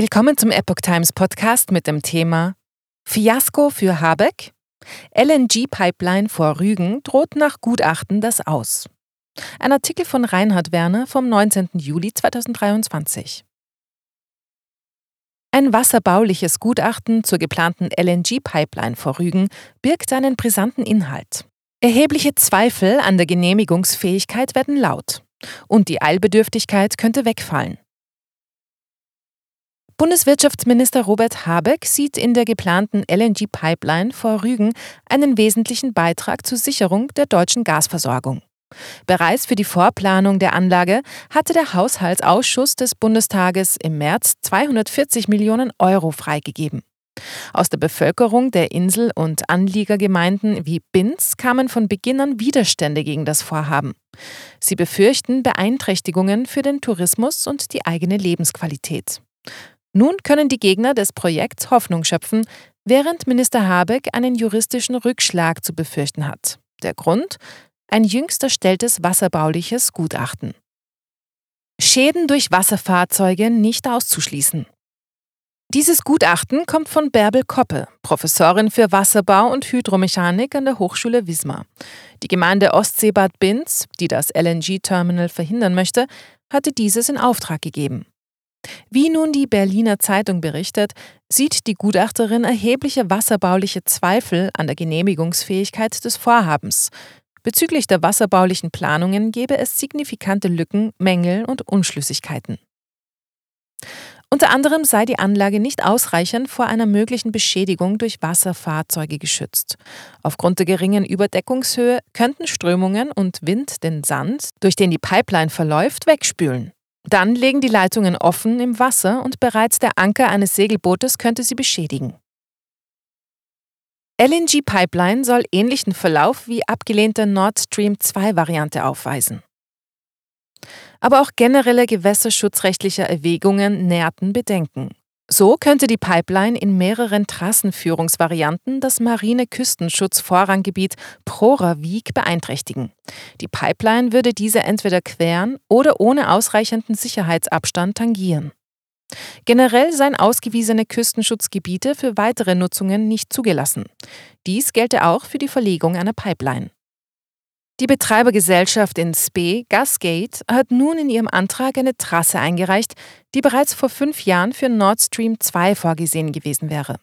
Willkommen zum Epoch Times Podcast mit dem Thema Fiasko für Habeck? LNG-Pipeline vor Rügen droht nach Gutachten das Aus. Ein Artikel von Reinhard Werner vom 19. Juli 2023. Ein wasserbauliches Gutachten zur geplanten LNG-Pipeline vor Rügen birgt einen brisanten Inhalt. Erhebliche Zweifel an der Genehmigungsfähigkeit werden laut und die Eilbedürftigkeit könnte wegfallen. Bundeswirtschaftsminister Robert Habeck sieht in der geplanten LNG-Pipeline vor Rügen einen wesentlichen Beitrag zur Sicherung der deutschen Gasversorgung. Bereits für die Vorplanung der Anlage hatte der Haushaltsausschuss des Bundestages im März 240 Millionen Euro freigegeben. Aus der Bevölkerung der Insel- und Anliegergemeinden wie Binz kamen von Beginn an Widerstände gegen das Vorhaben. Sie befürchten Beeinträchtigungen für den Tourismus und die eigene Lebensqualität. Nun können die Gegner des Projekts Hoffnung schöpfen, während Minister Habeck einen juristischen Rückschlag zu befürchten hat. Der Grund? Ein jüngst erstelltes wasserbauliches Gutachten. Schäden durch Wasserfahrzeuge nicht auszuschließen. Dieses Gutachten kommt von Bärbel Koppe, Professorin für Wasserbau und Hydromechanik an der Hochschule Wismar. Die Gemeinde Ostseebad Binz, die das LNG-Terminal verhindern möchte, hatte dieses in Auftrag gegeben. Wie nun die Berliner Zeitung berichtet, sieht die Gutachterin erhebliche wasserbauliche Zweifel an der Genehmigungsfähigkeit des Vorhabens. Bezüglich der wasserbaulichen Planungen gebe es signifikante Lücken, Mängel und Unschlüssigkeiten. Unter anderem sei die Anlage nicht ausreichend vor einer möglichen Beschädigung durch Wasserfahrzeuge geschützt. Aufgrund der geringen Überdeckungshöhe könnten Strömungen und Wind den Sand, durch den die Pipeline verläuft, wegspülen. Dann legen die Leitungen offen im Wasser und bereits der Anker eines Segelbootes könnte sie beschädigen. LNG-Pipeline soll ähnlichen Verlauf wie abgelehnte Nord Stream 2-Variante aufweisen. Aber auch generelle gewässerschutzrechtliche Erwägungen nährten Bedenken. So könnte die Pipeline in mehreren Trassenführungsvarianten das marine Küstenschutzvorranggebiet Prora-Wieg beeinträchtigen. Die Pipeline würde diese entweder queren oder ohne ausreichenden Sicherheitsabstand tangieren. Generell seien ausgewiesene Küstenschutzgebiete für weitere Nutzungen nicht zugelassen. Dies gelte auch für die Verlegung einer Pipeline. Die Betreibergesellschaft in Spee, Gasgate, hat nun in ihrem Antrag eine Trasse eingereicht, die bereits vor fünf Jahren für Nord Stream 2 vorgesehen gewesen wäre.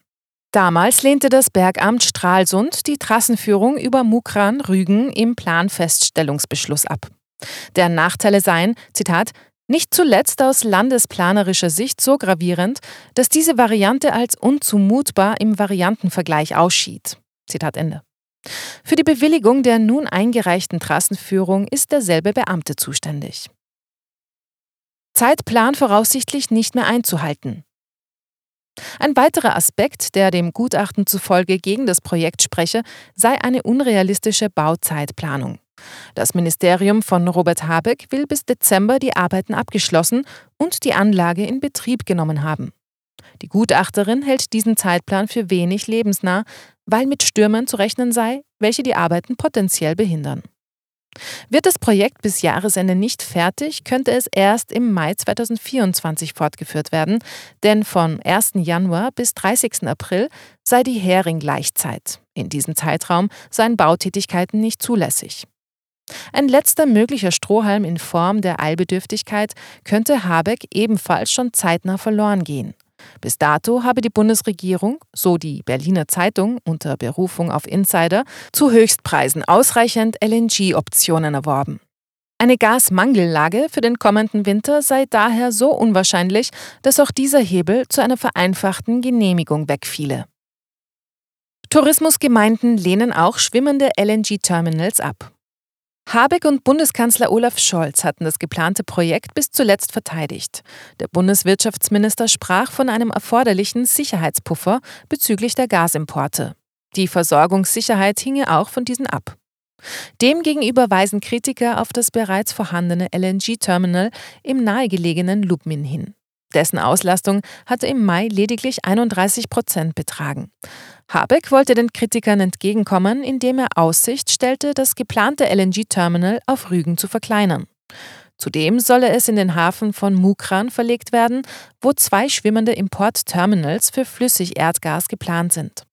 Damals lehnte das Bergamt Stralsund die Trassenführung über Mukran Rügen im Planfeststellungsbeschluss ab. Deren Nachteile seien, Zitat, nicht zuletzt aus landesplanerischer Sicht so gravierend, dass diese Variante als unzumutbar im Variantenvergleich ausschied. Zitat Ende. Für die Bewilligung der nun eingereichten Trassenführung ist derselbe Beamte zuständig. Zeitplan voraussichtlich nicht mehr einzuhalten. Ein weiterer Aspekt, der dem Gutachten zufolge gegen das Projekt spreche, sei eine unrealistische Bauzeitplanung. Das Ministerium von Robert Habeck will bis Dezember die Arbeiten abgeschlossen und die Anlage in Betrieb genommen haben. Die Gutachterin hält diesen Zeitplan für wenig lebensnah, weil mit Stürmen zu rechnen sei, welche die Arbeiten potenziell behindern. Wird das Projekt bis Jahresende nicht fertig, könnte es erst im Mai 2024 fortgeführt werden, denn von 1. Januar bis 30. April sei die Hering-Gleichzeit. In diesem Zeitraum seien Bautätigkeiten nicht zulässig. Ein letzter möglicher Strohhalm in Form der Eilbedürftigkeit könnte Habeck ebenfalls schon zeitnah verloren gehen. Bis dato habe die Bundesregierung, so die Berliner Zeitung unter Berufung auf Insider, zu Höchstpreisen ausreichend LNG-Optionen erworben. Eine Gasmangellage für den kommenden Winter sei daher so unwahrscheinlich, dass auch dieser Hebel zu einer vereinfachten Genehmigung wegfiele. Tourismusgemeinden lehnen auch schwimmende LNG-Terminals ab. Habeck und Bundeskanzler Olaf Scholz hatten das geplante Projekt bis zuletzt verteidigt. Der Bundeswirtschaftsminister sprach von einem erforderlichen Sicherheitspuffer bezüglich der Gasimporte. Die Versorgungssicherheit hinge auch von diesen ab. Demgegenüber weisen Kritiker auf das bereits vorhandene LNG-Terminal im nahegelegenen Lubmin hin. Dessen Auslastung hatte im Mai lediglich 31 Prozent betragen. Habeck wollte den Kritikern entgegenkommen, indem er Aussicht stellte, das geplante LNG-Terminal auf Rügen zu verkleinern. Zudem solle es in den Hafen von Mukran verlegt werden, wo zwei schwimmende Importterminals für Flüssigerdgas geplant sind.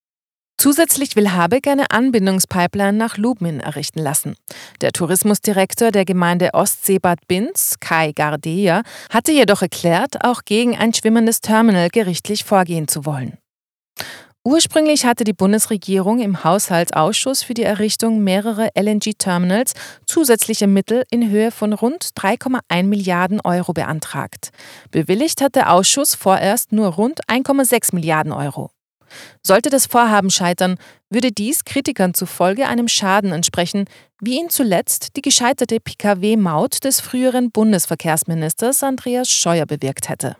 Zusätzlich will Habeck eine Anbindungspipeline nach Lubmin errichten lassen. Der Tourismusdirektor der Gemeinde Ostseebad Binz, Kai Gardeja, hatte jedoch erklärt, auch gegen ein schwimmendes Terminal gerichtlich vorgehen zu wollen. Ursprünglich hatte die Bundesregierung im Haushaltsausschuss für die Errichtung mehrerer LNG-Terminals zusätzliche Mittel in Höhe von rund 3,1 Milliarden Euro beantragt. Bewilligt hat der Ausschuss vorerst nur rund 1,6 Milliarden Euro. Sollte das Vorhaben scheitern, würde dies Kritikern zufolge einem Schaden entsprechen, wie ihn zuletzt die gescheiterte Pkw-Maut des früheren Bundesverkehrsministers Andreas Scheuer bewirkt hätte.